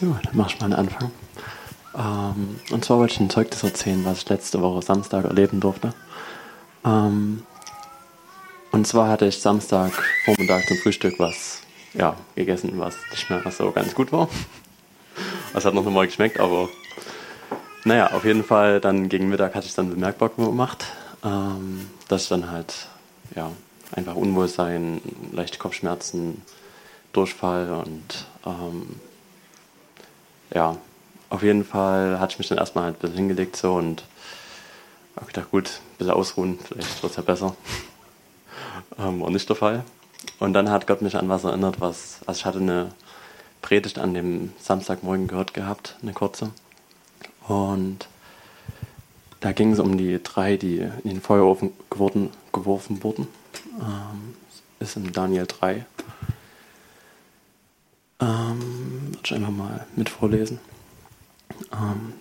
So, dann mach ich mal einen Anfang. Ähm, und zwar wollte ich ein Zeugnis erzählen, was ich letzte Woche Samstag erleben durfte. Ähm, und zwar hatte ich Samstag Vormittag zum Frühstück was ja, gegessen, was nicht mehr so ganz gut war. Es hat noch mal geschmeckt, aber naja, auf jeden Fall dann gegen Mittag hatte ich dann bemerkbar gemacht, ähm, dass ich dann halt ja, einfach Unwohlsein, leichte Kopfschmerzen, Durchfall und ähm, ja, auf jeden Fall hatte ich mich dann erstmal halt ein bisschen hingelegt so und habe gedacht, gut, ein bisschen ausruhen, vielleicht wird es ja besser. ähm, war nicht der Fall. Und dann hat Gott mich an was erinnert, was, also ich hatte eine Predigt an dem Samstagmorgen gehört gehabt, eine kurze. Und da ging es um die drei, die in den Feuerofen geworden, geworfen wurden. Ähm, ist in Daniel 3. Ähm, ich einfach mal mit vorlesen. Ähm,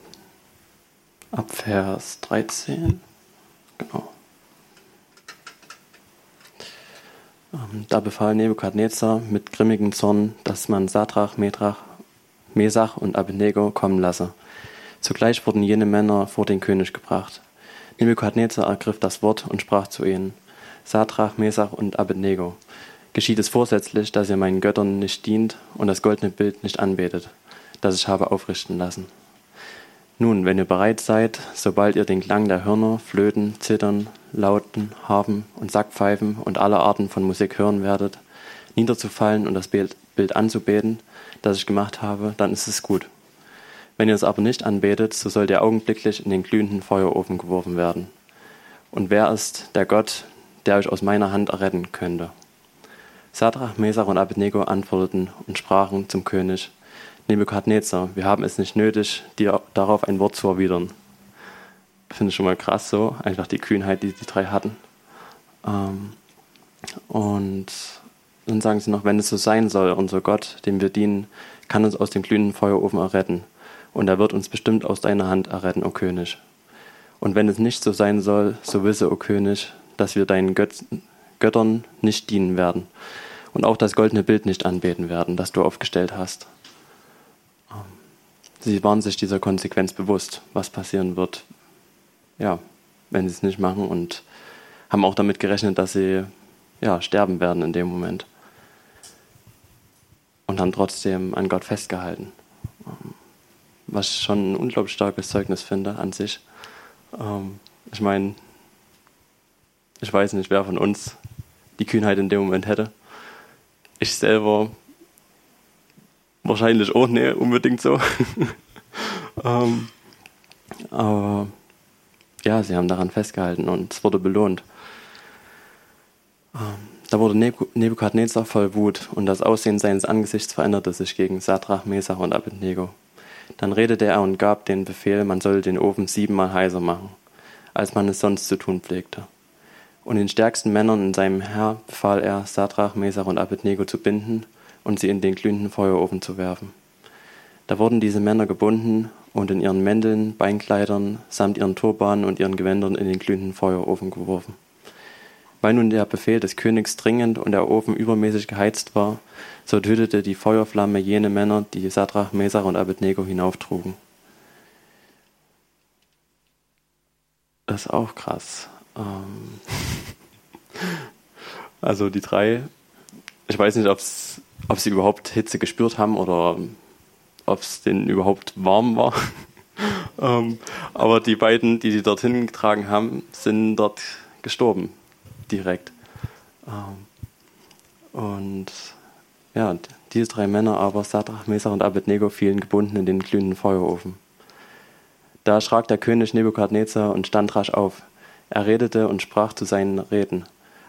ab Vers 13. Genau. Ähm, da befahl Nebukadnezar mit grimmigem Zorn, dass man Sadrach, Medrach, Mesach und Abednego kommen lasse. Zugleich wurden jene Männer vor den König gebracht. Nebukadnezar ergriff das Wort und sprach zu ihnen: Sadrach, Mesach und Abednego, geschieht es vorsätzlich, dass ihr meinen Göttern nicht dient und das goldene Bild nicht anbetet, das ich habe aufrichten lassen. Nun, wenn ihr bereit seid, sobald ihr den Klang der Hörner, Flöten, Zittern, Lauten, Harfen und Sackpfeifen und aller Arten von Musik hören werdet, niederzufallen und das Bild anzubeten, das ich gemacht habe, dann ist es gut. Wenn ihr es aber nicht anbetet, so sollt ihr augenblicklich in den glühenden Feuerofen geworfen werden. Und wer ist der Gott, der euch aus meiner Hand erretten könnte? Sadrach, Mesach und Abednego antworteten und sprachen zum König, Nebukadnezar, wir haben es nicht nötig, dir darauf ein Wort zu erwidern. Finde ich schon mal krass so, einfach die Kühnheit, die die drei hatten. Ähm, und dann sagen sie noch, wenn es so sein soll, unser Gott, dem wir dienen, kann uns aus dem glühenden Feuerofen erretten. Und er wird uns bestimmt aus deiner Hand erretten, o König. Und wenn es nicht so sein soll, so wisse, o König, dass wir deinen Göt Göttern nicht dienen werden und auch das goldene Bild nicht anbeten werden, das du aufgestellt hast. Sie waren sich dieser Konsequenz bewusst, was passieren wird, ja, wenn sie es nicht machen und haben auch damit gerechnet, dass sie ja, sterben werden in dem Moment. Und haben trotzdem an Gott festgehalten. Ähm, was ich schon ein unglaublich starkes Zeugnis finde an sich. Ähm, ich meine, ich weiß nicht, wer von uns die Kühnheit in dem Moment hätte. Ich selber wahrscheinlich auch nicht unbedingt so. ähm, aber ja, sie haben daran festgehalten und es wurde belohnt. Ähm, da wurde Nebukadnezar voll Wut und das Aussehen seines Angesichts veränderte sich gegen Sadrach, Mesach und Abednego. Dann redete er und gab den Befehl, man solle den Ofen siebenmal heiser machen, als man es sonst zu tun pflegte. Und den stärksten Männern in seinem Herr befahl er, Sadrach, Mesach und Abednego zu binden und sie in den glühenden Feuerofen zu werfen. Da wurden diese Männer gebunden und in ihren Mänteln, Beinkleidern samt ihren Turbanen und ihren Gewändern in den glühenden Feuerofen geworfen. Weil nun der Befehl des Königs dringend und der Ofen übermäßig geheizt war, so tötete die Feuerflamme jene Männer, die Sadrach, Mesach und Abednego hinauftrugen. Das ist auch krass. Ähm also die drei, ich weiß nicht, ob's, ob sie überhaupt Hitze gespürt haben oder ob es denen überhaupt warm war. ähm, aber die beiden, die sie dorthin getragen haben, sind dort gestorben, direkt. Ähm, und ja, diese drei Männer, aber Sadrach, Mesach und Abednego, fielen gebunden in den glühenden Feuerofen. Da erschrak der König Nebukadnezar und stand rasch auf. Er redete und sprach zu seinen Reden.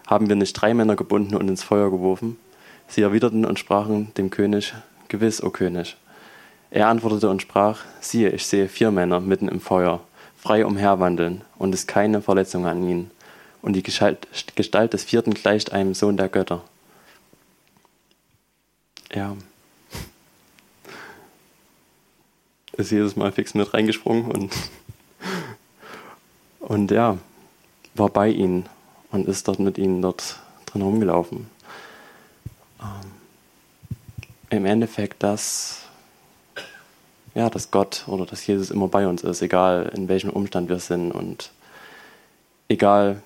Haben wir nicht drei Männer gebunden und ins Feuer geworfen? Sie erwiderten und sprachen dem König, Gewiss, o König. Er antwortete und sprach, siehe, ich sehe vier Männer mitten im Feuer, frei umherwandeln, und ist keine Verletzung an ihnen. Und die Gestalt, des vierten gleicht einem Sohn der Götter. Ja. Ist jedes Mal fix mit reingesprungen und, und ja, war bei ihnen und ist dort mit ihnen dort drin rumgelaufen. Ähm, Im Endeffekt das, ja, dass Gott oder dass Jesus immer bei uns ist, egal in welchem Umstand wir sind und egal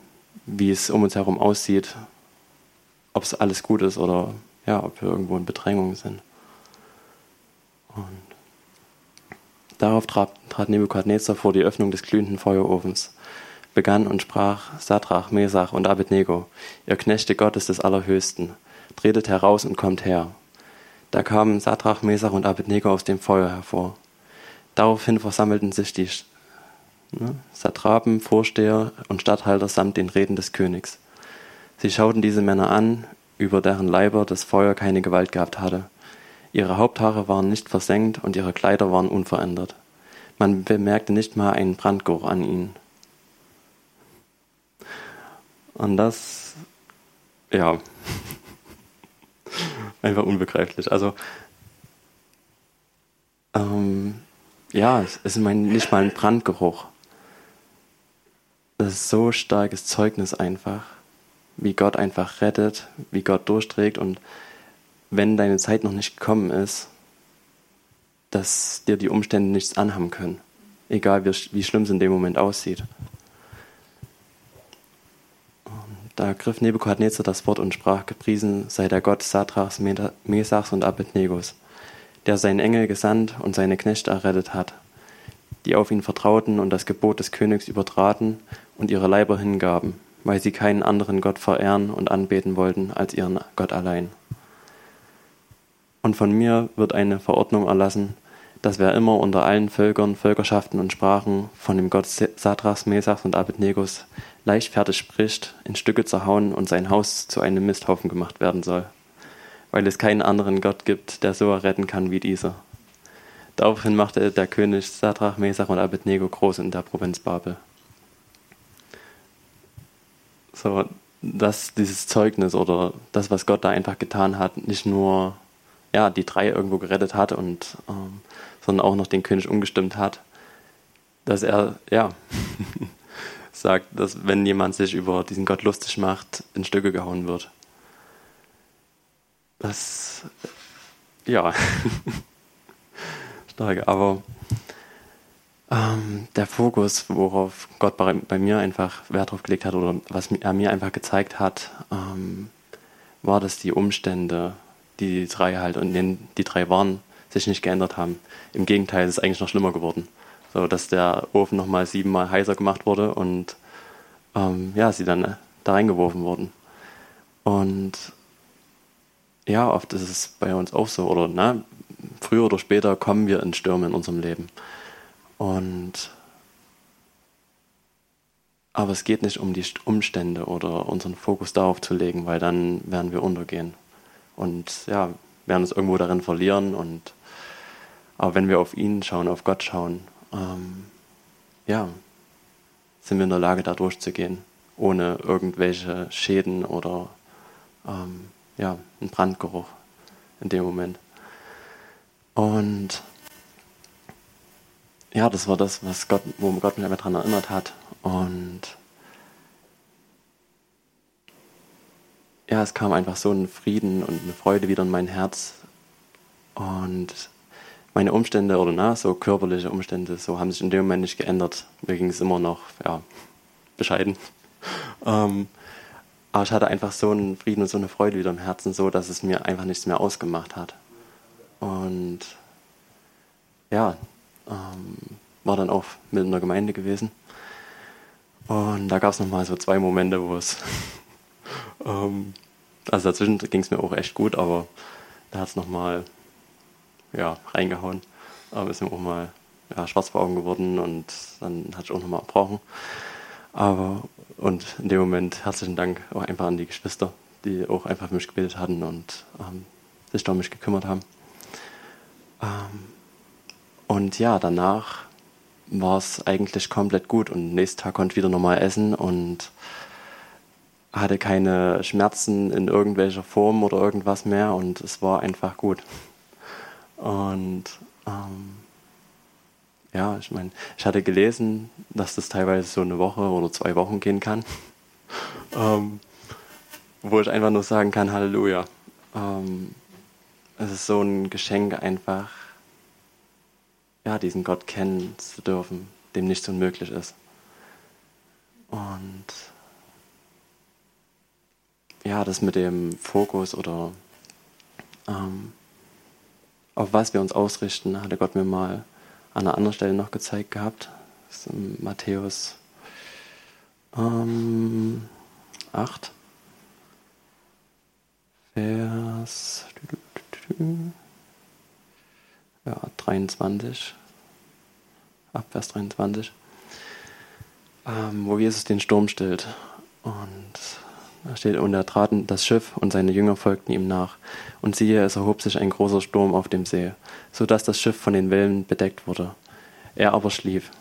wie es um uns herum aussieht, ob es alles gut ist oder ja, ob wir irgendwo in Bedrängung sind. Und darauf trat, trat Nebukadnezar vor die Öffnung des glühenden Feuerofens, begann und sprach, Sadrach, Mesach und Abednego, ihr Knechte Gottes des Allerhöchsten, tretet heraus und kommt her. Da kamen Sadrach, Mesach und Abednego aus dem Feuer hervor. Daraufhin versammelten sich die ne, Satrapen, Vorsteher und Statthalter samt den Reden des Königs. Sie schauten diese Männer an, über deren Leiber das Feuer keine Gewalt gehabt hatte. Ihre Haupthaare waren nicht versenkt und ihre Kleider waren unverändert. Man bemerkte nicht mal einen Brandgeruch an ihnen. Und das, ja, einfach unbegreiflich. Also, ähm, ja, es ist mein, nicht mal ein Brandgeruch. Das ist so starkes Zeugnis einfach, wie Gott einfach rettet, wie Gott durchträgt und wenn deine Zeit noch nicht gekommen ist, dass dir die Umstände nichts anhaben können, egal wie, wie schlimm es in dem Moment aussieht. Da griff Nebukadnezar das Wort und sprach, gepriesen sei der Gott Sadrachs, Mesachs und Abednegos, der seinen Engel gesandt und seine Knechte errettet hat, die auf ihn vertrauten und das Gebot des Königs übertraten und ihre Leiber hingaben, weil sie keinen anderen Gott verehren und anbeten wollten als ihren Gott allein. Und von mir wird eine Verordnung erlassen, dass wer immer unter allen Völkern, Völkerschaften und Sprachen von dem Gott Sadrachs, Mesachs und Abednegos leichtfertig spricht, in Stücke zerhauen und sein Haus zu einem Misthaufen gemacht werden soll, weil es keinen anderen Gott gibt, der so erretten kann wie dieser. Daraufhin machte der König Sadrach, Mesach und Abednego groß in der Provinz Babel. So, dass dieses Zeugnis oder das, was Gott da einfach getan hat, nicht nur ja, die drei irgendwo gerettet hat und ähm, sondern auch noch den König umgestimmt hat, dass er, ja, sagt, dass wenn jemand sich über diesen Gott lustig macht, in Stücke gehauen wird. Das, ja, stark, aber ähm, der Fokus, worauf Gott bei, bei, mir einfach Wert drauf gelegt hat oder was er mir einfach gezeigt hat, ähm, war, dass die Umstände, die drei halt und die drei waren, sich nicht geändert haben. Im Gegenteil, es ist eigentlich noch schlimmer geworden. So, dass der Ofen nochmal siebenmal heißer gemacht wurde und ähm, ja, sie dann äh, da reingeworfen wurden. Und ja, oft ist es bei uns auch so, oder na, früher oder später kommen wir in Stürme in unserem Leben. Und aber es geht nicht um die Umstände oder unseren Fokus darauf zu legen, weil dann werden wir untergehen. Und ja, werden uns irgendwo darin verlieren und aber wenn wir auf ihn schauen, auf Gott schauen, ähm, ja, sind wir in der Lage, da durchzugehen, ohne irgendwelche Schäden oder ähm, ja, einen Brandgeruch in dem Moment. Und ja, das war das, was Gott, wo Gott mich daran erinnert hat. Und ja, es kam einfach so ein Frieden und eine Freude wieder in mein Herz. Und meine Umstände oder na, so körperliche Umstände, so haben sich in dem Moment nicht geändert. Mir ging es immer noch, ja, bescheiden. Ähm, aber ich hatte einfach so einen Frieden und so eine Freude wieder im Herzen, so dass es mir einfach nichts mehr ausgemacht hat. Und ja, ähm, war dann auch mit in der Gemeinde gewesen. Und da gab es nochmal so zwei Momente, wo es, ähm, also dazwischen ging es mir auch echt gut, aber da hat es nochmal ja, reingehauen. Aber ist mir auch mal ja, schwarz vor Augen geworden und dann hatte ich auch nochmal abgebrochen. Aber, und in dem Moment herzlichen Dank auch einfach an die Geschwister, die auch einfach für mich gebetet hatten und ähm, sich um mich gekümmert haben. Ähm, und ja, danach war es eigentlich komplett gut und nächsten Tag konnte ich wieder normal essen und hatte keine Schmerzen in irgendwelcher Form oder irgendwas mehr und es war einfach gut. Und ähm, ja, ich meine, ich hatte gelesen, dass das teilweise so eine Woche oder zwei Wochen gehen kann, ähm, wo ich einfach nur sagen kann, Halleluja. Ähm, es ist so ein Geschenk einfach, ja, diesen Gott kennen zu dürfen, dem nichts unmöglich ist. Und ja, das mit dem Fokus oder ähm, auf was wir uns ausrichten, hatte Gott mir mal an einer anderen Stelle noch gezeigt gehabt. Das ist in Matthäus ähm, 8, Vers ja, 23, ab Vers 23, ähm, wo Jesus den Sturm stillt. Und steht, und er trat in das Schiff und seine Jünger folgten ihm nach. Und siehe, es erhob sich ein großer Sturm auf dem See, so dass das Schiff von den Wellen bedeckt wurde. Er aber schlief.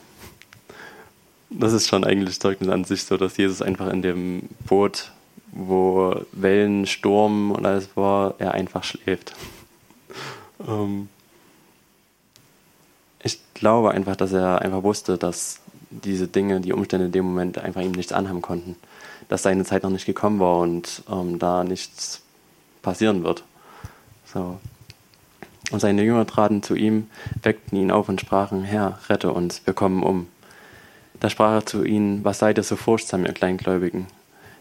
Das ist schon eigentlich Zeugnis an sich so, dass Jesus einfach in dem Boot, wo Wellen, Sturm und alles war, er einfach schläft. ähm, ich glaube einfach, dass er einfach wusste, dass diese Dinge, die Umstände in dem Moment einfach ihm nichts anhaben konnten. Dass seine Zeit noch nicht gekommen war und ähm, da nichts passieren wird. So. Und seine Jünger traten zu ihm, weckten ihn auf und sprachen, Herr, rette uns, wir kommen um. Da sprach er zu ihnen, was seid ihr so furchtsam, ihr Kleingläubigen?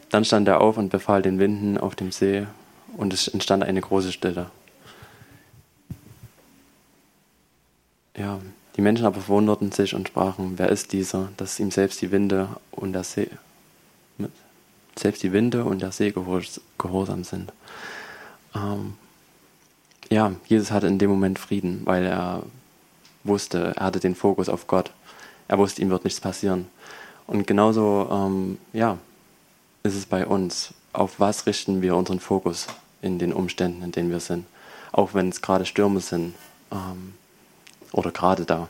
Dann stand er auf und befahl den Winden auf dem See, und es entstand eine große Stille. Ja, die Menschen aber verwunderten sich und sprachen, wer ist dieser, dass ihm selbst die Winde und der See, selbst die Winde und der See gehorsam sind. Ähm, ja, Jesus hatte in dem Moment Frieden, weil er wusste, er hatte den Fokus auf Gott. Er wusste, ihm wird nichts passieren. Und genauso, ähm, ja, ist es bei uns. Auf was richten wir unseren Fokus in den Umständen, in denen wir sind? Auch wenn es gerade Stürme sind. Ähm, oder gerade da.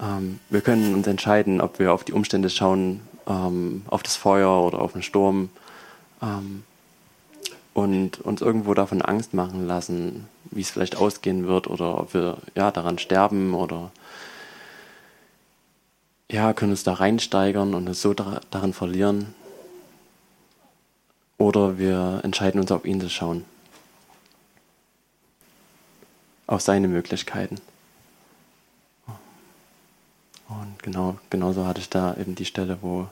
Ähm, wir können uns entscheiden, ob wir auf die Umstände schauen, ähm, auf das Feuer oder auf den Sturm ähm, und uns irgendwo davon Angst machen lassen, wie es vielleicht ausgehen wird oder ob wir ja daran sterben oder ja, können uns da reinsteigern und uns so da, darin verlieren. Oder wir entscheiden uns auf ihn zu schauen. Auf seine Möglichkeiten. Und genau, genauso hatte ich da eben die Stelle, wo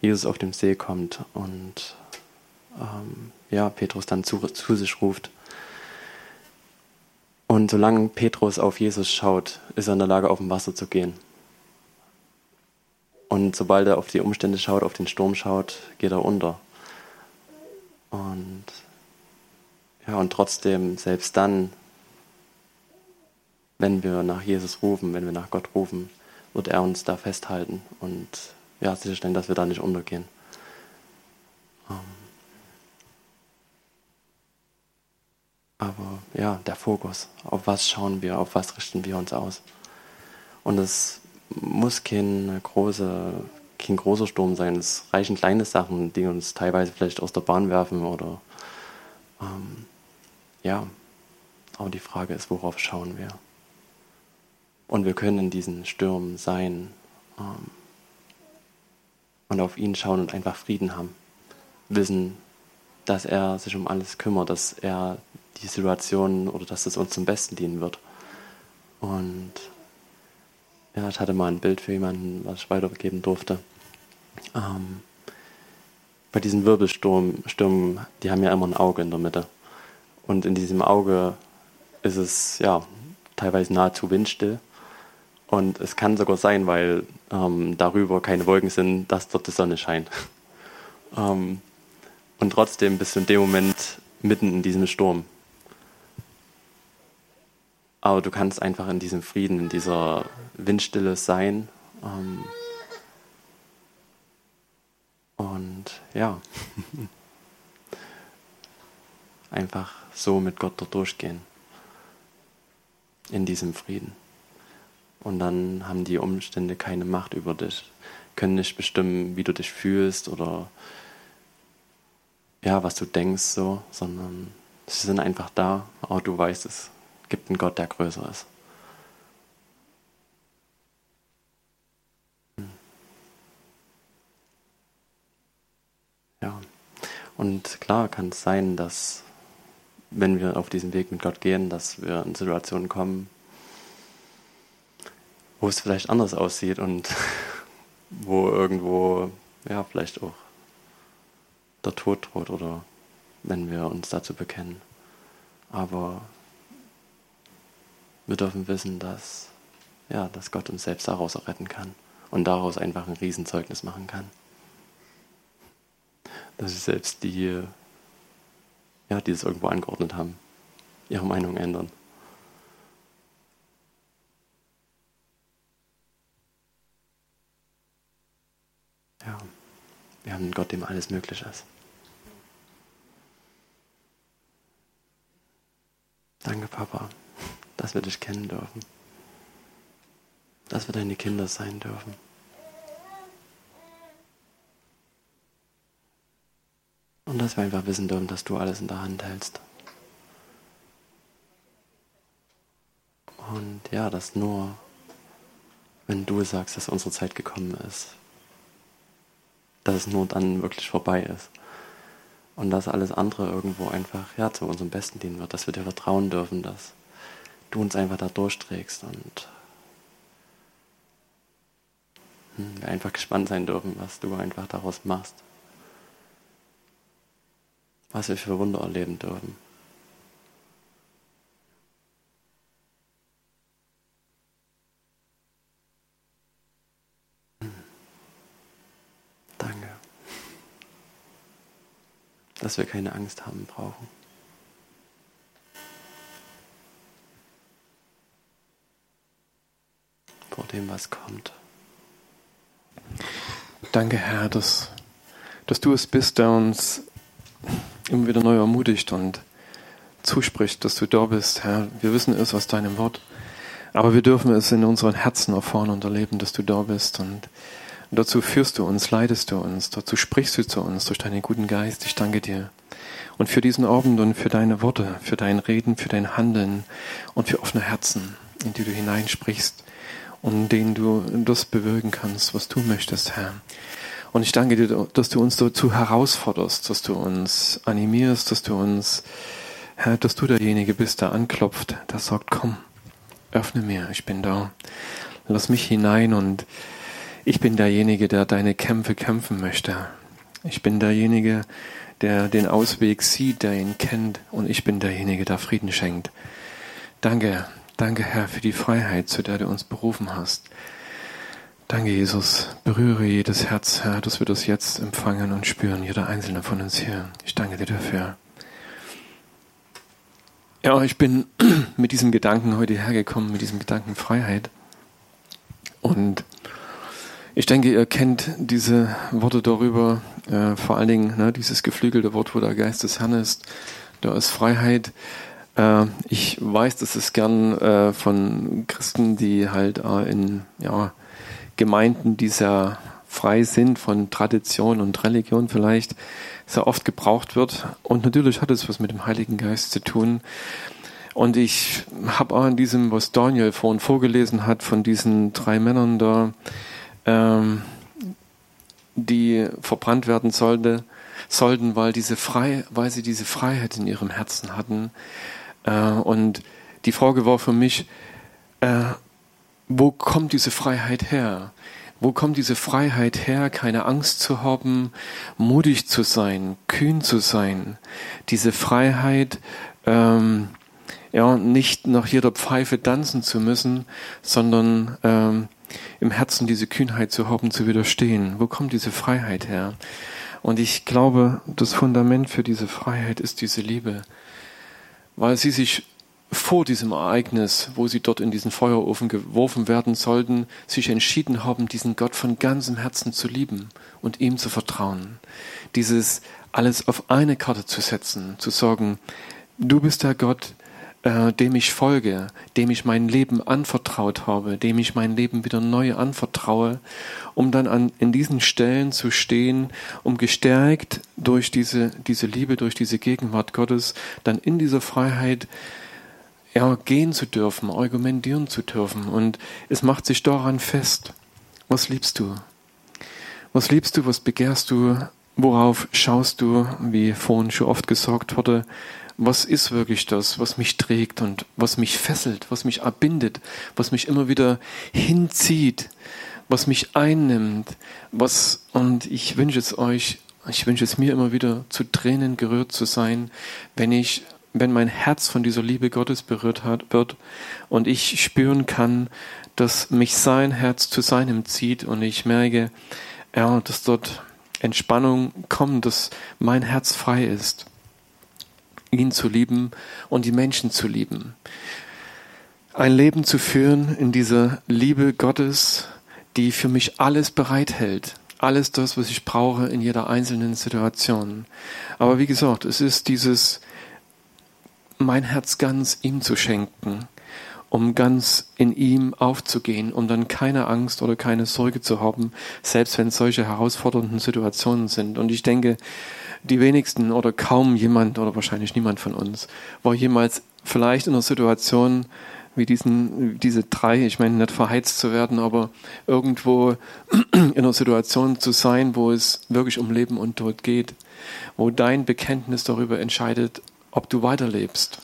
Jesus auf dem See kommt und ähm, ja, Petrus dann zu, zu sich ruft. Und solange Petrus auf Jesus schaut, ist er in der Lage, auf dem Wasser zu gehen. Und sobald er auf die Umstände schaut, auf den Sturm schaut, geht er unter. Und ja, und trotzdem, selbst dann, wenn wir nach Jesus rufen, wenn wir nach Gott rufen, wird er uns da festhalten und ja, sicherstellen, dass wir da nicht untergehen. Ähm aber ja, der Fokus, auf was schauen wir, auf was richten wir uns aus. Und es muss kein, große, kein großer Sturm sein, es reichen kleine Sachen, die uns teilweise vielleicht aus der Bahn werfen oder ähm, ja, aber die Frage ist, worauf schauen wir? Und wir können in diesen Stürmen sein ähm, und auf ihn schauen und einfach Frieden haben. Wissen, dass er sich um alles kümmert, dass er die Situation oder dass es uns zum Besten dienen wird. Und ja, ich hatte mal ein Bild für jemanden, was ich weitergeben durfte. Ähm, bei diesen Wirbelstürmen, die haben ja immer ein Auge in der Mitte. Und in diesem Auge ist es ja teilweise nahezu windstill. Und es kann sogar sein, weil ähm, darüber keine Wolken sind, dass dort die Sonne scheint. ähm, und trotzdem bist du in dem Moment mitten in diesem Sturm. Aber du kannst einfach in diesem Frieden, in dieser Windstille sein. Ähm, und ja, einfach so mit Gott dort durchgehen. In diesem Frieden. Und dann haben die Umstände keine Macht über dich, können nicht bestimmen, wie du dich fühlst oder ja, was du denkst, so, sondern sie sind einfach da, aber du weißt, es gibt einen Gott, der größer ist. Ja, und klar kann es sein, dass wenn wir auf diesen Weg mit Gott gehen, dass wir in Situationen kommen, wo es vielleicht anders aussieht und wo irgendwo, ja, vielleicht auch der Tod droht oder wenn wir uns dazu bekennen. Aber wir dürfen wissen, dass, ja, dass Gott uns selbst daraus retten kann und daraus einfach ein Riesenzeugnis machen kann. Dass sich selbst die, ja, die es irgendwo angeordnet haben, ihre Meinung ändern. Ja, wir haben einen Gott, dem alles möglich ist. Danke, Papa, dass wir dich kennen dürfen. Dass wir deine Kinder sein dürfen. Und dass wir einfach wissen dürfen, dass du alles in der Hand hältst. Und ja, dass nur, wenn du sagst, dass unsere Zeit gekommen ist, dass es nur dann wirklich vorbei ist und dass alles andere irgendwo einfach ja, zu unserem Besten dienen wird, dass wir dir vertrauen dürfen, dass du uns einfach da durchträgst und hm, wir einfach gespannt sein dürfen, was du einfach daraus machst. Was wir für Wunder erleben dürfen. Dass wir keine Angst haben brauchen. Vor dem, was kommt. Danke, Herr, dass, dass du es bist, der uns immer wieder neu ermutigt und zuspricht, dass du da bist, Herr. Wir wissen es aus deinem Wort, aber wir dürfen es in unseren Herzen erfahren und erleben, dass du da bist und und dazu führst du uns, leidest du uns, dazu sprichst du zu uns durch deinen guten Geist. Ich danke dir. Und für diesen Abend und für deine Worte, für dein Reden, für dein Handeln und für offene Herzen, in die du hineinsprichst und in denen du das bewirken kannst, was du möchtest, Herr. Und ich danke dir, dass du uns dazu herausforderst, dass du uns animierst, dass du uns, Herr, dass du derjenige bist, der anklopft, der sagt, komm, öffne mir, ich bin da. Lass mich hinein und ich bin derjenige, der deine Kämpfe kämpfen möchte. Ich bin derjenige, der den Ausweg sieht, der ihn kennt. Und ich bin derjenige, der Frieden schenkt. Danke, danke Herr für die Freiheit, zu der du uns berufen hast. Danke, Jesus. Berühre jedes Herz, Herr, dass wir das jetzt empfangen und spüren, jeder einzelne von uns hier. Ich danke dir dafür. Ja, ich bin mit diesem Gedanken heute hergekommen, mit diesem Gedanken Freiheit. Und ich denke, ihr kennt diese Worte darüber, äh, vor allen Dingen ne, dieses geflügelte Wort, wo der Geist des Herrn ist. Da ist Freiheit. Äh, ich weiß, dass es gern äh, von Christen, die halt äh, in ja, Gemeinden, die sehr frei sind von Tradition und Religion vielleicht, sehr oft gebraucht wird. Und natürlich hat es was mit dem Heiligen Geist zu tun. Und ich habe auch in diesem, was Daniel vorhin vorgelesen hat, von diesen drei Männern da, ähm, die verbrannt werden sollte, sollten, weil, diese frei, weil sie diese Freiheit in ihrem Herzen hatten. Äh, und die Frage war für mich, äh, wo kommt diese Freiheit her? Wo kommt diese Freiheit her, keine Angst zu haben, mutig zu sein, kühn zu sein? Diese Freiheit, ähm, ja, nicht nach jeder Pfeife tanzen zu müssen, sondern ähm, im Herzen diese Kühnheit zu haben, zu widerstehen. Wo kommt diese Freiheit her? Und ich glaube, das Fundament für diese Freiheit ist diese Liebe, weil sie sich vor diesem Ereignis, wo sie dort in diesen Feuerofen geworfen werden sollten, sich entschieden haben, diesen Gott von ganzem Herzen zu lieben und ihm zu vertrauen. Dieses alles auf eine Karte zu setzen, zu sagen, du bist der Gott, äh, dem ich folge, dem ich mein Leben anvertraut habe, dem ich mein Leben wieder neu anvertraue, um dann an, in diesen Stellen zu stehen, um gestärkt durch diese, diese Liebe, durch diese Gegenwart Gottes, dann in dieser Freiheit ja, gehen zu dürfen, argumentieren zu dürfen. Und es macht sich daran fest, was liebst du? Was liebst du, was begehrst du, worauf schaust du, wie vorhin schon oft gesagt wurde, was ist wirklich das, was mich trägt und was mich fesselt, was mich erbindet, was mich immer wieder hinzieht, was mich einnimmt, was, und ich wünsche es euch, ich wünsche es mir immer wieder, zu Tränen gerührt zu sein, wenn ich, wenn mein Herz von dieser Liebe Gottes berührt hat, wird und ich spüren kann, dass mich sein Herz zu seinem zieht und ich merke, ja, dass dort Entspannung kommt, dass mein Herz frei ist, ihn zu lieben und die Menschen zu lieben. Ein Leben zu führen in dieser Liebe Gottes, die für mich alles bereithält. Alles das, was ich brauche in jeder einzelnen Situation. Aber wie gesagt, es ist dieses, mein Herz ganz ihm zu schenken, um ganz in ihm aufzugehen, um dann keine Angst oder keine Sorge zu haben, selbst wenn solche herausfordernden Situationen sind. Und ich denke, die wenigsten oder kaum jemand oder wahrscheinlich niemand von uns war jemals vielleicht in einer Situation, wie diesen, diese drei, ich meine nicht verheizt zu werden, aber irgendwo in einer Situation zu sein, wo es wirklich um Leben und Tod geht, wo dein Bekenntnis darüber entscheidet, ob du weiterlebst.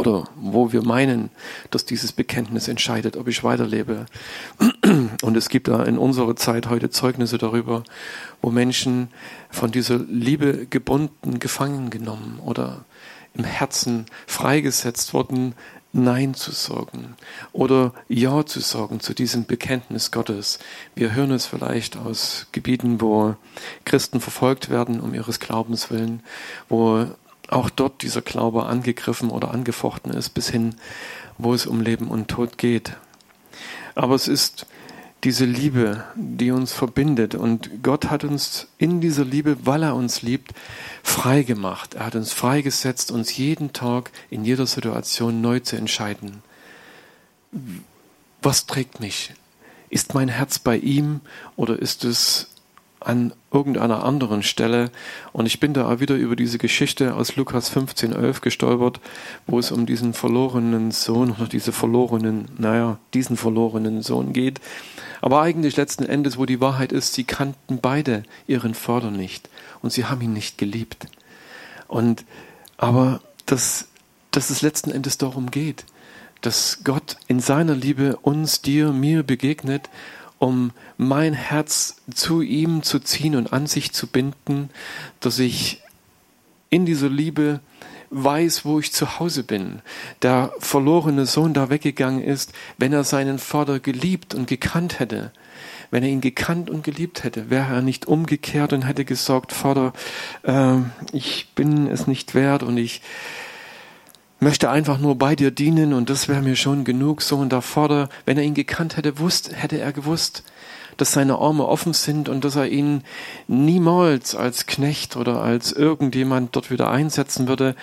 Oder wo wir meinen, dass dieses Bekenntnis entscheidet, ob ich weiterlebe. Und es gibt da in unserer Zeit heute Zeugnisse darüber, wo Menschen von dieser Liebe gebunden, gefangen genommen oder im Herzen freigesetzt wurden, Nein zu sagen oder Ja zu sagen zu diesem Bekenntnis Gottes. Wir hören es vielleicht aus Gebieten, wo Christen verfolgt werden um ihres Glaubens willen, wo auch dort dieser Glaube angegriffen oder angefochten ist, bis hin, wo es um Leben und Tod geht. Aber es ist diese Liebe, die uns verbindet. Und Gott hat uns in dieser Liebe, weil er uns liebt, frei gemacht. Er hat uns freigesetzt, uns jeden Tag in jeder Situation neu zu entscheiden. Was trägt mich? Ist mein Herz bei ihm oder ist es an irgendeiner anderen Stelle. Und ich bin da auch wieder über diese Geschichte aus Lukas 15,11 gestolpert, wo es um diesen verlorenen Sohn oder diese verlorenen, naja, diesen verlorenen Sohn geht. Aber eigentlich letzten Endes, wo die Wahrheit ist, sie kannten beide ihren Vater nicht und sie haben ihn nicht geliebt. Und, aber dass, dass es letzten Endes darum geht, dass Gott in seiner Liebe uns, dir, mir begegnet um mein Herz zu ihm zu ziehen und an sich zu binden, dass ich in dieser Liebe weiß, wo ich zu Hause bin. Der verlorene Sohn da weggegangen ist, wenn er seinen Vater geliebt und gekannt hätte. Wenn er ihn gekannt und geliebt hätte, wäre er nicht umgekehrt und hätte gesagt, Vater, äh, ich bin es nicht wert und ich möchte einfach nur bei dir dienen und das wäre mir schon genug. So und da Vater, wenn er ihn gekannt hätte, wusst, hätte er gewusst, dass seine Arme offen sind und dass er ihn niemals als Knecht oder als irgendjemand dort wieder einsetzen würde,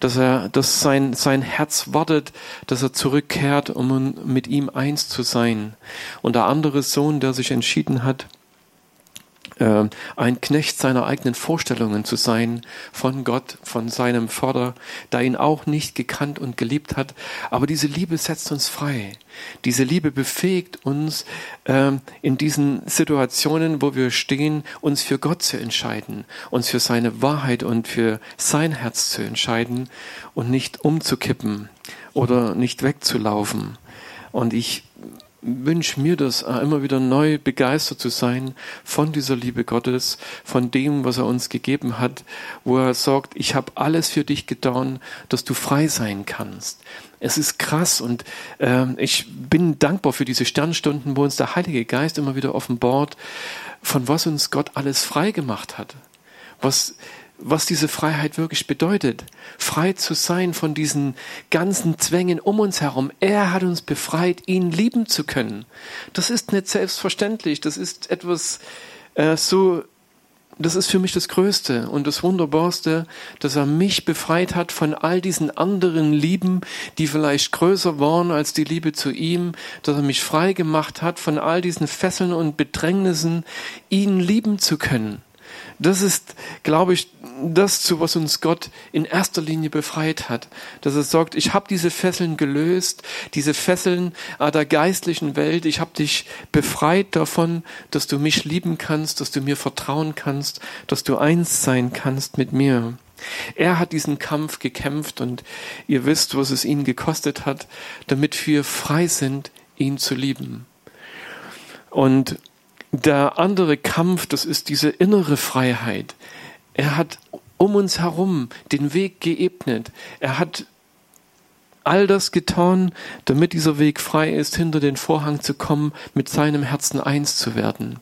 dass er, dass sein, sein Herz wartet, dass er zurückkehrt, um mit ihm eins zu sein. Und der andere Sohn, der sich entschieden hat, ein Knecht seiner eigenen Vorstellungen zu sein von Gott, von seinem Vater, der ihn auch nicht gekannt und geliebt hat. Aber diese Liebe setzt uns frei. Diese Liebe befähigt uns ähm, in diesen Situationen, wo wir stehen, uns für Gott zu entscheiden, uns für seine Wahrheit und für sein Herz zu entscheiden und nicht umzukippen oder nicht wegzulaufen. Und ich wünsche mir das, äh, immer wieder neu begeistert zu sein von dieser Liebe Gottes, von dem, was er uns gegeben hat, wo er sagt, ich habe alles für dich getan, dass du frei sein kannst. Es ist krass und äh, ich bin dankbar für diese Sternstunden, wo uns der Heilige Geist immer wieder offenbart, von was uns Gott alles frei gemacht hat. Was was diese Freiheit wirklich bedeutet. Frei zu sein von diesen ganzen Zwängen um uns herum. Er hat uns befreit, ihn lieben zu können. Das ist nicht selbstverständlich. Das ist etwas äh, so, das ist für mich das Größte und das Wunderbarste, dass er mich befreit hat von all diesen anderen Lieben, die vielleicht größer waren als die Liebe zu ihm, dass er mich frei gemacht hat von all diesen Fesseln und Bedrängnissen, ihn lieben zu können. Das ist, glaube ich, das, zu was uns Gott in erster Linie befreit hat. Dass er sagt, ich habe diese Fesseln gelöst, diese Fesseln der geistlichen Welt. Ich habe dich befreit davon, dass du mich lieben kannst, dass du mir vertrauen kannst, dass du eins sein kannst mit mir. Er hat diesen Kampf gekämpft und ihr wisst, was es ihn gekostet hat, damit wir frei sind, ihn zu lieben. Und der andere Kampf, das ist diese innere Freiheit. Er hat um uns herum den Weg geebnet. Er hat all das getan, damit dieser Weg frei ist, hinter den Vorhang zu kommen, mit seinem Herzen eins zu werden.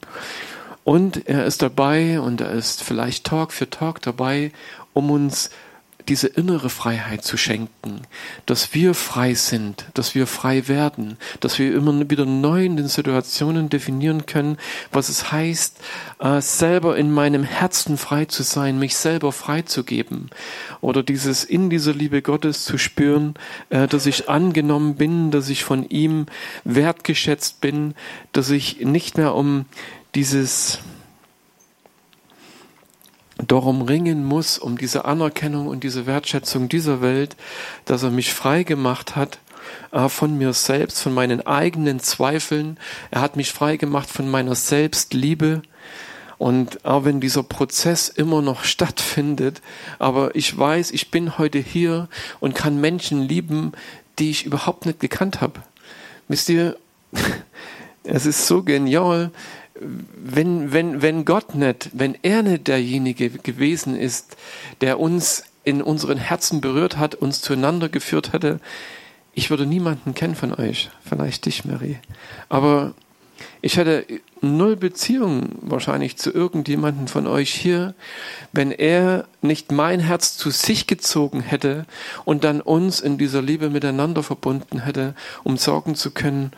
Und er ist dabei und er ist vielleicht Tag für Tag dabei, um uns diese innere Freiheit zu schenken, dass wir frei sind, dass wir frei werden, dass wir immer wieder neu in den Situationen definieren können, was es heißt, äh, selber in meinem Herzen frei zu sein, mich selber frei zu geben oder dieses in dieser Liebe Gottes zu spüren, äh, dass ich angenommen bin, dass ich von ihm wertgeschätzt bin, dass ich nicht mehr um dieses darum ringen muss, um diese Anerkennung und diese Wertschätzung dieser Welt, dass er mich frei gemacht hat äh, von mir selbst, von meinen eigenen Zweifeln. Er hat mich frei gemacht von meiner Selbstliebe. Und auch wenn dieser Prozess immer noch stattfindet, aber ich weiß, ich bin heute hier und kann Menschen lieben, die ich überhaupt nicht gekannt habe. Wisst ihr, es ist so genial, wenn, wenn, wenn Gott nicht, wenn er nicht derjenige gewesen ist, der uns in unseren Herzen berührt hat, uns zueinander geführt hätte, ich würde niemanden kennen von euch, vielleicht dich, Mary. Aber ich hätte null Beziehung wahrscheinlich zu irgendjemanden von euch hier, wenn er nicht mein Herz zu sich gezogen hätte und dann uns in dieser Liebe miteinander verbunden hätte, um sorgen zu können,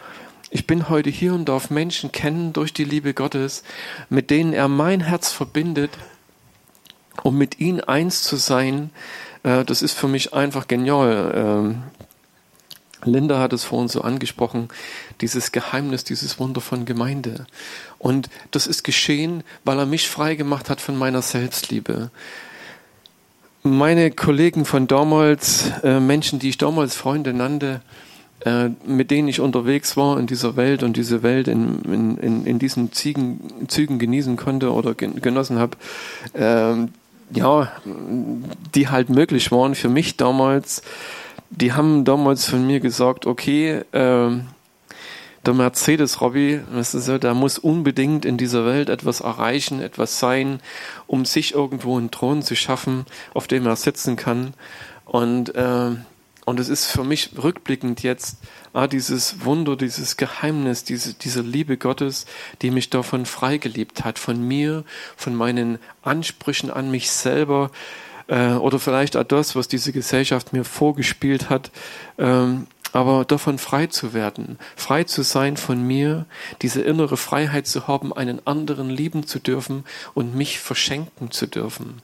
ich bin heute hier und darf Menschen kennen durch die Liebe Gottes, mit denen er mein Herz verbindet, um mit ihnen eins zu sein. Äh, das ist für mich einfach genial. Ähm, Linda hat es vorhin so angesprochen, dieses Geheimnis, dieses Wunder von Gemeinde. Und das ist geschehen, weil er mich frei gemacht hat von meiner Selbstliebe. Meine Kollegen von damals, äh, Menschen, die ich damals Freunde nannte, äh, mit denen ich unterwegs war in dieser Welt und diese Welt in, in, in, in diesen Ziegen, Zügen genießen konnte oder genossen habe, äh, ja, die halt möglich waren für mich damals, die haben damals von mir gesagt, okay, äh, der Mercedes Robby, das ist so, der muss unbedingt in dieser Welt etwas erreichen, etwas sein, um sich irgendwo einen Thron zu schaffen, auf dem er sitzen kann. Und äh, und es ist für mich rückblickend jetzt ah, dieses Wunder, dieses Geheimnis, diese, diese Liebe Gottes, die mich davon freigeliebt hat, von mir, von meinen Ansprüchen an mich selber äh, oder vielleicht auch das, was diese Gesellschaft mir vorgespielt hat. Ähm, aber davon frei zu werden, frei zu sein von mir, diese innere Freiheit zu haben, einen anderen lieben zu dürfen und mich verschenken zu dürfen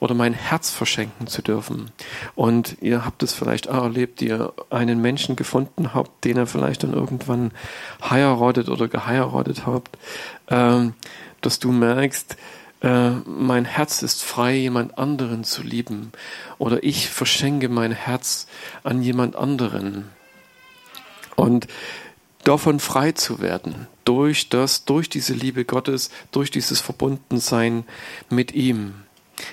oder mein Herz verschenken zu dürfen. Und ihr habt es vielleicht auch erlebt, ihr einen Menschen gefunden habt, den ihr vielleicht dann irgendwann heiratet oder geheiratet habt, ähm, dass du merkst, äh, mein Herz ist frei, jemand anderen zu lieben. Oder ich verschenke mein Herz an jemand anderen. Und davon frei zu werden, durch das, durch diese Liebe Gottes, durch dieses Verbundensein mit ihm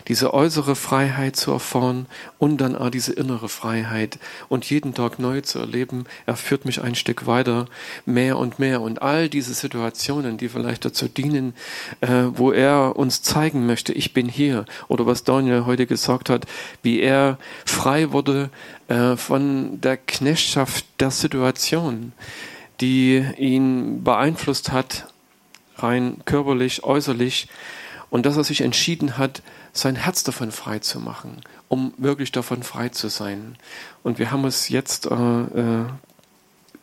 diese äußere Freiheit zu erfahren und dann auch diese innere Freiheit und jeden Tag neu zu erleben. Er führt mich ein Stück weiter, mehr und mehr. Und all diese Situationen, die vielleicht dazu dienen, äh, wo er uns zeigen möchte, ich bin hier. Oder was Daniel heute gesagt hat, wie er frei wurde äh, von der Knechtschaft der Situation, die ihn beeinflusst hat, rein körperlich, äußerlich. Und dass er sich entschieden hat, sein Herz davon frei zu machen, um wirklich davon frei zu sein. Und wir haben es jetzt äh, äh,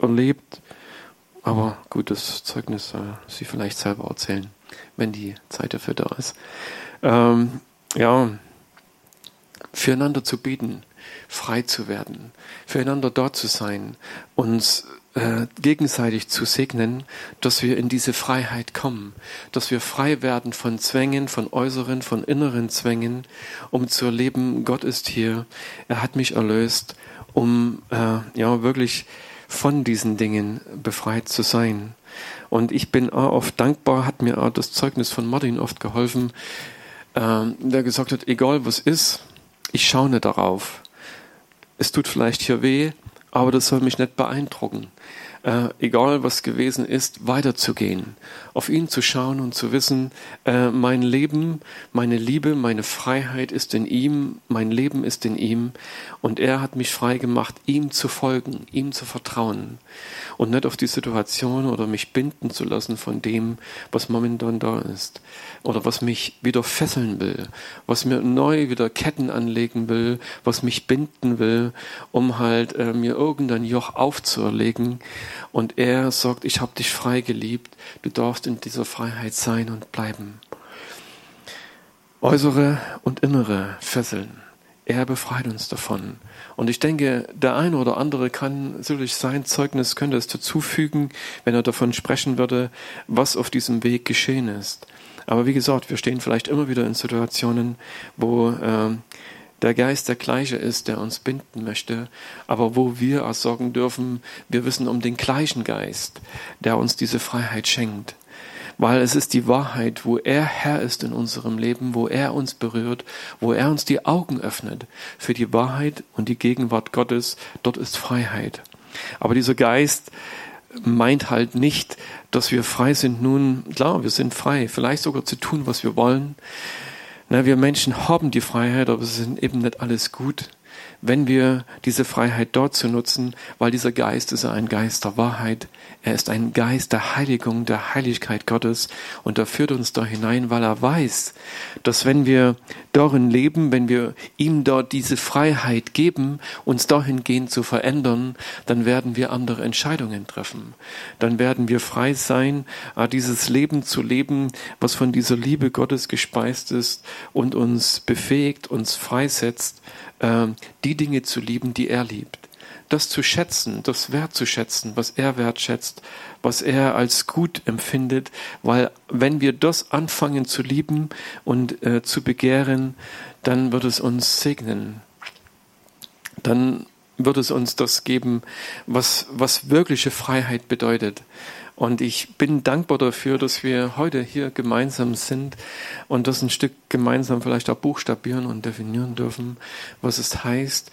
erlebt, aber gut, das Zeugnis soll Sie vielleicht selber erzählen, wenn die Zeit dafür da ist. Ähm, ja, füreinander zu beten, frei zu werden, füreinander dort zu sein, uns äh, gegenseitig zu segnen, dass wir in diese Freiheit kommen, dass wir frei werden von Zwängen, von äußeren, von inneren Zwängen, um zu erleben, Gott ist hier, er hat mich erlöst, um äh, ja wirklich von diesen Dingen befreit zu sein. Und ich bin auch oft dankbar, hat mir auch das Zeugnis von Martin oft geholfen, äh, der gesagt hat, egal was ist, ich schaue nicht darauf. Es tut vielleicht hier weh, aber das soll mich nicht beeindrucken äh, egal was gewesen ist, weiterzugehen, auf ihn zu schauen und zu wissen, äh, mein Leben, meine Liebe, meine Freiheit ist in ihm, mein Leben ist in ihm. Und er hat mich frei gemacht, ihm zu folgen, ihm zu vertrauen. Und nicht auf die Situation oder mich binden zu lassen von dem, was momentan da ist. Oder was mich wieder fesseln will, was mir neu wieder Ketten anlegen will, was mich binden will, um halt äh, mir irgendein Joch aufzuerlegen, und er sagt, ich habe dich frei geliebt, du darfst in dieser Freiheit sein und bleiben. Äußere und innere Fesseln. Er befreit uns davon. Und ich denke, der eine oder andere kann sicherlich sein Zeugnis, könnte es dazufügen, wenn er davon sprechen würde, was auf diesem Weg geschehen ist. Aber wie gesagt, wir stehen vielleicht immer wieder in Situationen, wo äh, der Geist der gleiche ist, der uns binden möchte, aber wo wir auch sagen dürfen, wir wissen um den gleichen Geist, der uns diese Freiheit schenkt. Weil es ist die Wahrheit, wo er Herr ist in unserem Leben, wo er uns berührt, wo er uns die Augen öffnet für die Wahrheit und die Gegenwart Gottes, dort ist Freiheit. Aber dieser Geist meint halt nicht, dass wir frei sind nun, klar, wir sind frei, vielleicht sogar zu tun, was wir wollen, na, wir Menschen haben die Freiheit, aber es sind eben nicht alles gut wenn wir diese Freiheit dort zu nutzen, weil dieser Geist ist ein Geist der Wahrheit, er ist ein Geist der Heiligung, der Heiligkeit Gottes und er führt uns da hinein, weil er weiß, dass wenn wir darin leben, wenn wir ihm dort diese Freiheit geben, uns dahingehend zu verändern, dann werden wir andere Entscheidungen treffen. Dann werden wir frei sein, äh, dieses Leben zu leben, was von dieser Liebe Gottes gespeist ist und uns befähigt, uns freisetzt, ähm, die Dinge zu lieben, die er liebt. Das zu schätzen, das wertzuschätzen, was er wertschätzt, was er als gut empfindet, weil wenn wir das anfangen zu lieben und äh, zu begehren, dann wird es uns segnen. Dann wird es uns das geben, was, was wirkliche Freiheit bedeutet. Und ich bin dankbar dafür, dass wir heute hier gemeinsam sind und das ein Stück gemeinsam vielleicht auch buchstabieren und definieren dürfen, was es heißt,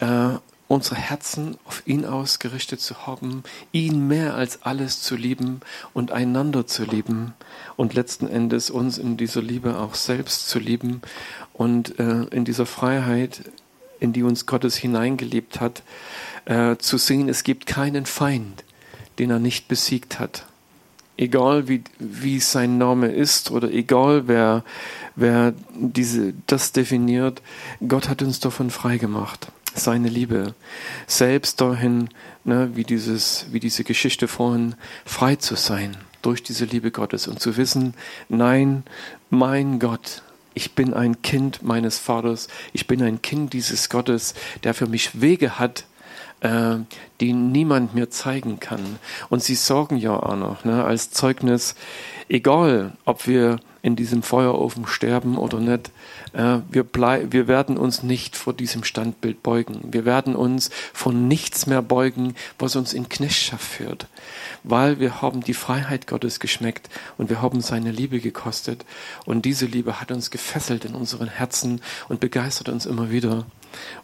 äh, unsere Herzen auf ihn ausgerichtet zu haben, ihn mehr als alles zu lieben und einander zu lieben und letzten Endes uns in dieser Liebe auch selbst zu lieben und äh, in dieser Freiheit, in die uns Gottes hineingeliebt hat, äh, zu sehen, es gibt keinen Feind den er nicht besiegt hat. Egal wie, wie sein Name ist oder egal wer, wer diese, das definiert, Gott hat uns davon frei gemacht. Seine Liebe. Selbst dahin, ne, wie, dieses, wie diese Geschichte vorhin, frei zu sein durch diese Liebe Gottes und zu wissen, nein, mein Gott, ich bin ein Kind meines Vaters, ich bin ein Kind dieses Gottes, der für mich Wege hat, äh, die niemand mir zeigen kann. Und sie sorgen ja auch noch ne, als Zeugnis, egal ob wir in diesem Feuerofen sterben oder nicht, äh, wir, blei wir werden uns nicht vor diesem Standbild beugen. Wir werden uns von nichts mehr beugen, was uns in Knechtschaft führt, weil wir haben die Freiheit Gottes geschmeckt und wir haben seine Liebe gekostet. Und diese Liebe hat uns gefesselt in unseren Herzen und begeistert uns immer wieder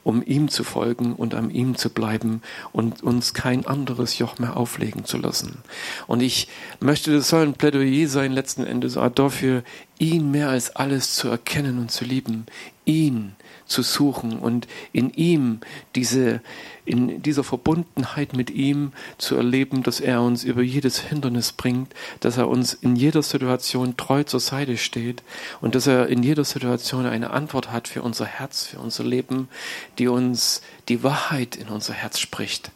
um ihm zu folgen und an ihm zu bleiben und uns kein anderes Joch mehr auflegen zu lassen. Und ich möchte, das soll ein Plädoyer sein, letzten Endes dafür, ihn mehr als alles zu erkennen und zu lieben, ihn zu suchen und in ihm diese, in dieser Verbundenheit mit ihm zu erleben, dass er uns über jedes Hindernis bringt, dass er uns in jeder Situation treu zur Seite steht und dass er in jeder Situation eine Antwort hat für unser Herz, für unser Leben, die uns die Wahrheit in unser Herz spricht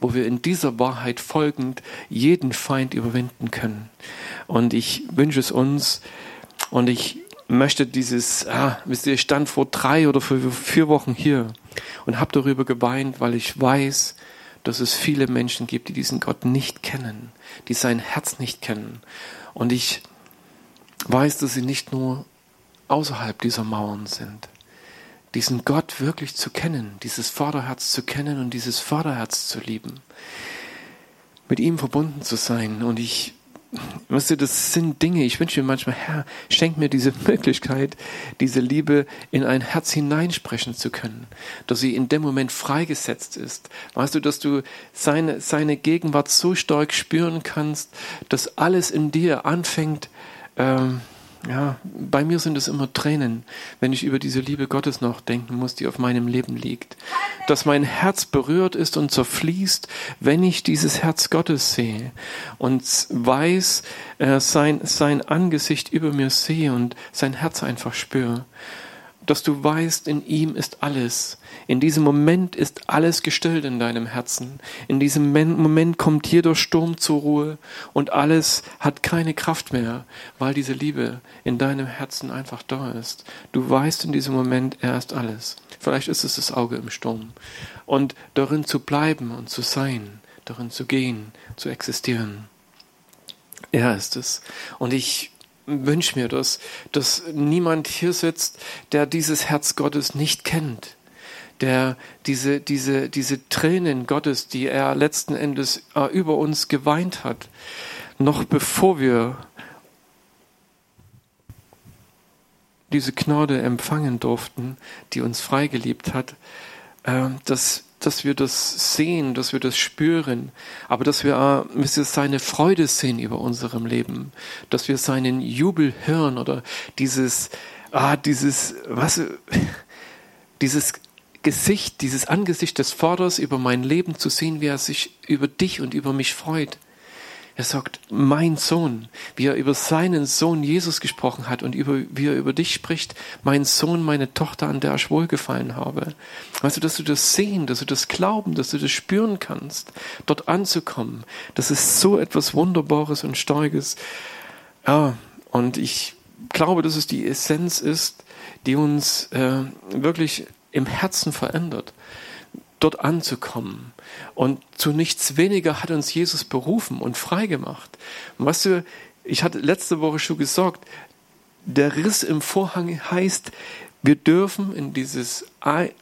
wo wir in dieser Wahrheit folgend jeden Feind überwinden können. Und ich wünsche es uns und ich möchte dieses, ah, wisst ihr, ich stand vor drei oder vier Wochen hier und habe darüber geweint, weil ich weiß, dass es viele Menschen gibt, die diesen Gott nicht kennen, die sein Herz nicht kennen. Und ich weiß, dass sie nicht nur außerhalb dieser Mauern sind. Diesen Gott wirklich zu kennen, dieses Vaterherz zu kennen und dieses Vaterherz zu lieben, mit ihm verbunden zu sein. Und ich weißt du, das sind Dinge, ich wünsche mir manchmal, Herr, schenk mir diese Möglichkeit, diese Liebe in ein Herz hineinsprechen zu können, dass sie in dem Moment freigesetzt ist. Weißt du, dass du seine, seine Gegenwart so stark spüren kannst, dass alles in dir anfängt, ähm, ja, bei mir sind es immer Tränen, wenn ich über diese Liebe Gottes noch denken muss, die auf meinem Leben liegt. Dass mein Herz berührt ist und zerfließt, wenn ich dieses Herz Gottes sehe und weiß, äh, sein, sein Angesicht über mir sehe und sein Herz einfach spüre dass du weißt, in ihm ist alles. In diesem Moment ist alles gestillt in deinem Herzen. In diesem Moment kommt jeder Sturm zur Ruhe und alles hat keine Kraft mehr, weil diese Liebe in deinem Herzen einfach da ist. Du weißt in diesem Moment, er ist alles. Vielleicht ist es das Auge im Sturm. Und darin zu bleiben und zu sein, darin zu gehen, zu existieren. Er ist es. Und ich wünsche mir das, dass niemand hier sitzt, der dieses Herz Gottes nicht kennt, der diese, diese, diese Tränen Gottes, die er letzten Endes äh, über uns geweint hat, noch bevor wir diese Gnade empfangen durften, die uns freigeliebt hat, äh, dass dass wir das sehen, dass wir das spüren, aber dass wir, dass wir seine Freude sehen über unserem Leben, dass wir seinen Jubel hören oder dieses, ah, dieses, was, dieses Gesicht, dieses Angesicht des Vaters über mein Leben zu sehen, wie er sich über dich und über mich freut. Er sagt, mein Sohn, wie er über seinen Sohn Jesus gesprochen hat und über, wie er über dich spricht, mein Sohn, meine Tochter, an der ich wohlgefallen habe. Weißt du, dass du das sehen, dass du das glauben, dass du das spüren kannst, dort anzukommen. Das ist so etwas Wunderbares und Starkes. Ja, und ich glaube, dass es die Essenz ist, die uns äh, wirklich im Herzen verändert dort anzukommen. Und zu nichts weniger hat uns Jesus berufen und freigemacht. weißt du, ich hatte letzte Woche schon gesagt, der Riss im Vorhang heißt, wir dürfen in dieses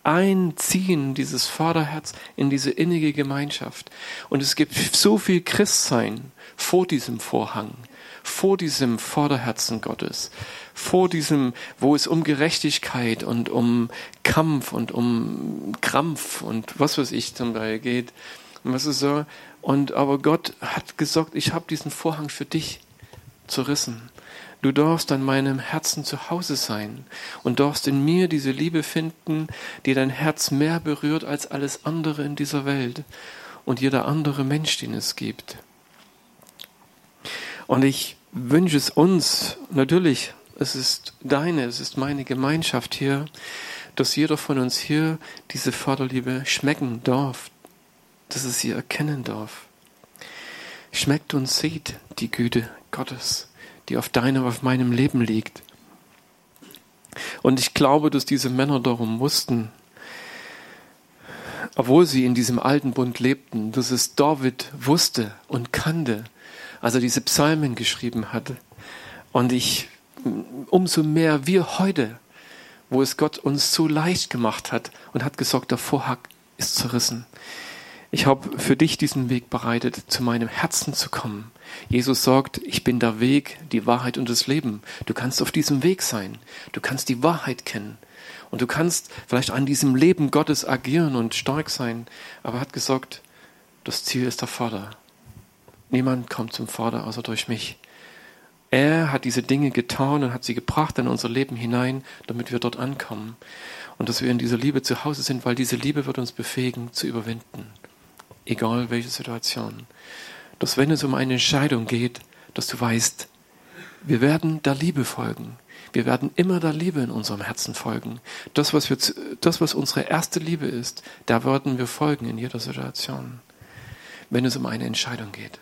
Einziehen, dieses Vaterherz, in diese innige Gemeinschaft. Und es gibt so viel Christsein vor diesem Vorhang, vor diesem Vorderherzen Gottes vor diesem, wo es um Gerechtigkeit und um Kampf und um Krampf und was weiß ich zum Beispiel geht. Und was ist so? Und aber Gott hat gesagt, ich habe diesen Vorhang für dich zerrissen. Du darfst an meinem Herzen zu Hause sein und darfst in mir diese Liebe finden, die dein Herz mehr berührt als alles andere in dieser Welt und jeder andere Mensch, den es gibt. Und ich wünsche es uns natürlich es ist deine, es ist meine Gemeinschaft hier, dass jeder von uns hier diese Vaterliebe schmecken darf, dass es sie erkennen darf. Schmeckt und sieht die Güte Gottes, die auf deinem, auf meinem Leben liegt. Und ich glaube, dass diese Männer darum mussten, obwohl sie in diesem alten Bund lebten, dass es David wusste und kannte, als er diese Psalmen geschrieben hatte. Und ich umso mehr wir heute, wo es Gott uns so leicht gemacht hat und hat gesagt, der Vorhang ist zerrissen. Ich habe für dich diesen Weg bereitet, zu meinem Herzen zu kommen. Jesus sagt, ich bin der Weg, die Wahrheit und das Leben. Du kannst auf diesem Weg sein. Du kannst die Wahrheit kennen. Und du kannst vielleicht an diesem Leben Gottes agieren und stark sein. Aber er hat gesagt, das Ziel ist der Vater. Niemand kommt zum Vater außer durch mich. Er hat diese Dinge getan und hat sie gebracht in unser Leben hinein, damit wir dort ankommen. Und dass wir in dieser Liebe zu Hause sind, weil diese Liebe wird uns befähigen zu überwinden. Egal welche Situation. Dass wenn es um eine Entscheidung geht, dass du weißt, wir werden der Liebe folgen. Wir werden immer der Liebe in unserem Herzen folgen. Das, was, wir, das, was unsere erste Liebe ist, da werden wir folgen in jeder Situation, wenn es um eine Entscheidung geht.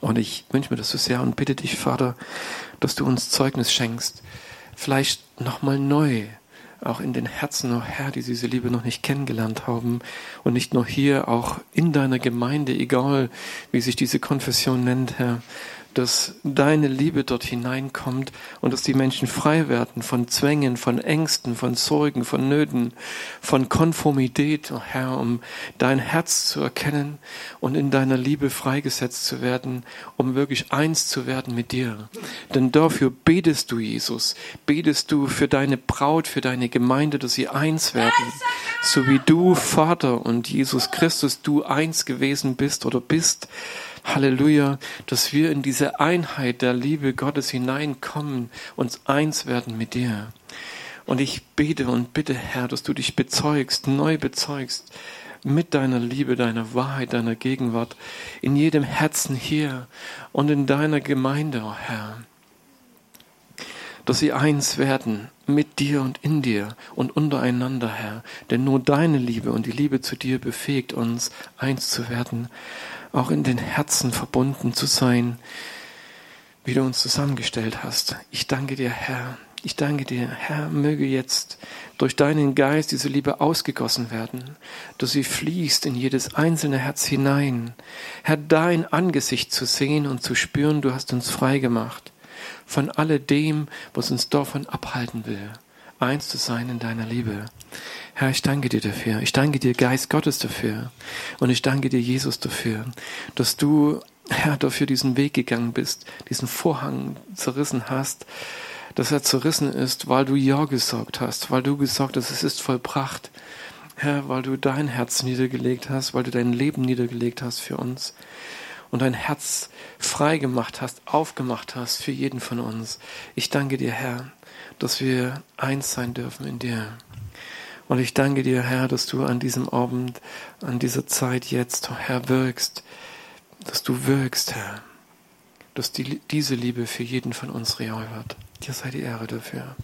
Und ich wünsche mir das so sehr und bitte dich, Vater, dass du uns Zeugnis schenkst, vielleicht nochmal neu, auch in den Herzen, oh Herr, die diese Liebe noch nicht kennengelernt haben und nicht nur hier, auch in deiner Gemeinde, egal wie sich diese Konfession nennt, Herr, dass deine Liebe dort hineinkommt und dass die Menschen frei werden von Zwängen, von Ängsten, von Sorgen, von Nöten, von Konformität, oh Herr, um dein Herz zu erkennen und in deiner Liebe freigesetzt zu werden, um wirklich eins zu werden mit dir. Denn dafür betest du, Jesus, betest du für deine Braut, für deine Gemeinde, dass sie eins werden, so wie du, Vater und Jesus Christus, du eins gewesen bist oder bist Halleluja, dass wir in diese Einheit der Liebe Gottes hineinkommen, uns eins werden mit dir. Und ich bete und bitte, Herr, dass du dich bezeugst, neu bezeugst mit deiner Liebe, deiner Wahrheit, deiner Gegenwart in jedem Herzen hier und in deiner Gemeinde, oh Herr. Dass sie eins werden mit dir und in dir und untereinander, Herr. Denn nur deine Liebe und die Liebe zu dir befähigt uns, eins zu werden auch in den Herzen verbunden zu sein, wie du uns zusammengestellt hast. Ich danke dir, Herr. Ich danke dir, Herr, möge jetzt durch deinen Geist diese Liebe ausgegossen werden, dass sie fließt in jedes einzelne Herz hinein. Herr, dein Angesicht zu sehen und zu spüren, du hast uns frei gemacht von alledem, was uns davon abhalten will, eins zu sein in deiner Liebe. Herr, ich danke dir dafür. Ich danke dir, Geist Gottes, dafür. Und ich danke dir, Jesus, dafür, dass du, Herr, dafür diesen Weg gegangen bist, diesen Vorhang zerrissen hast, dass er zerrissen ist, weil du Ja gesagt hast, weil du gesagt hast, es ist vollbracht. Herr, weil du dein Herz niedergelegt hast, weil du dein Leben niedergelegt hast für uns und dein Herz frei gemacht hast, aufgemacht hast für jeden von uns. Ich danke dir, Herr, dass wir eins sein dürfen in dir. Und ich danke dir, Herr, dass du an diesem Abend, an dieser Zeit jetzt, Herr, wirkst, dass du wirkst, Herr, dass die, diese Liebe für jeden von uns real wird. Dir sei die Ehre dafür.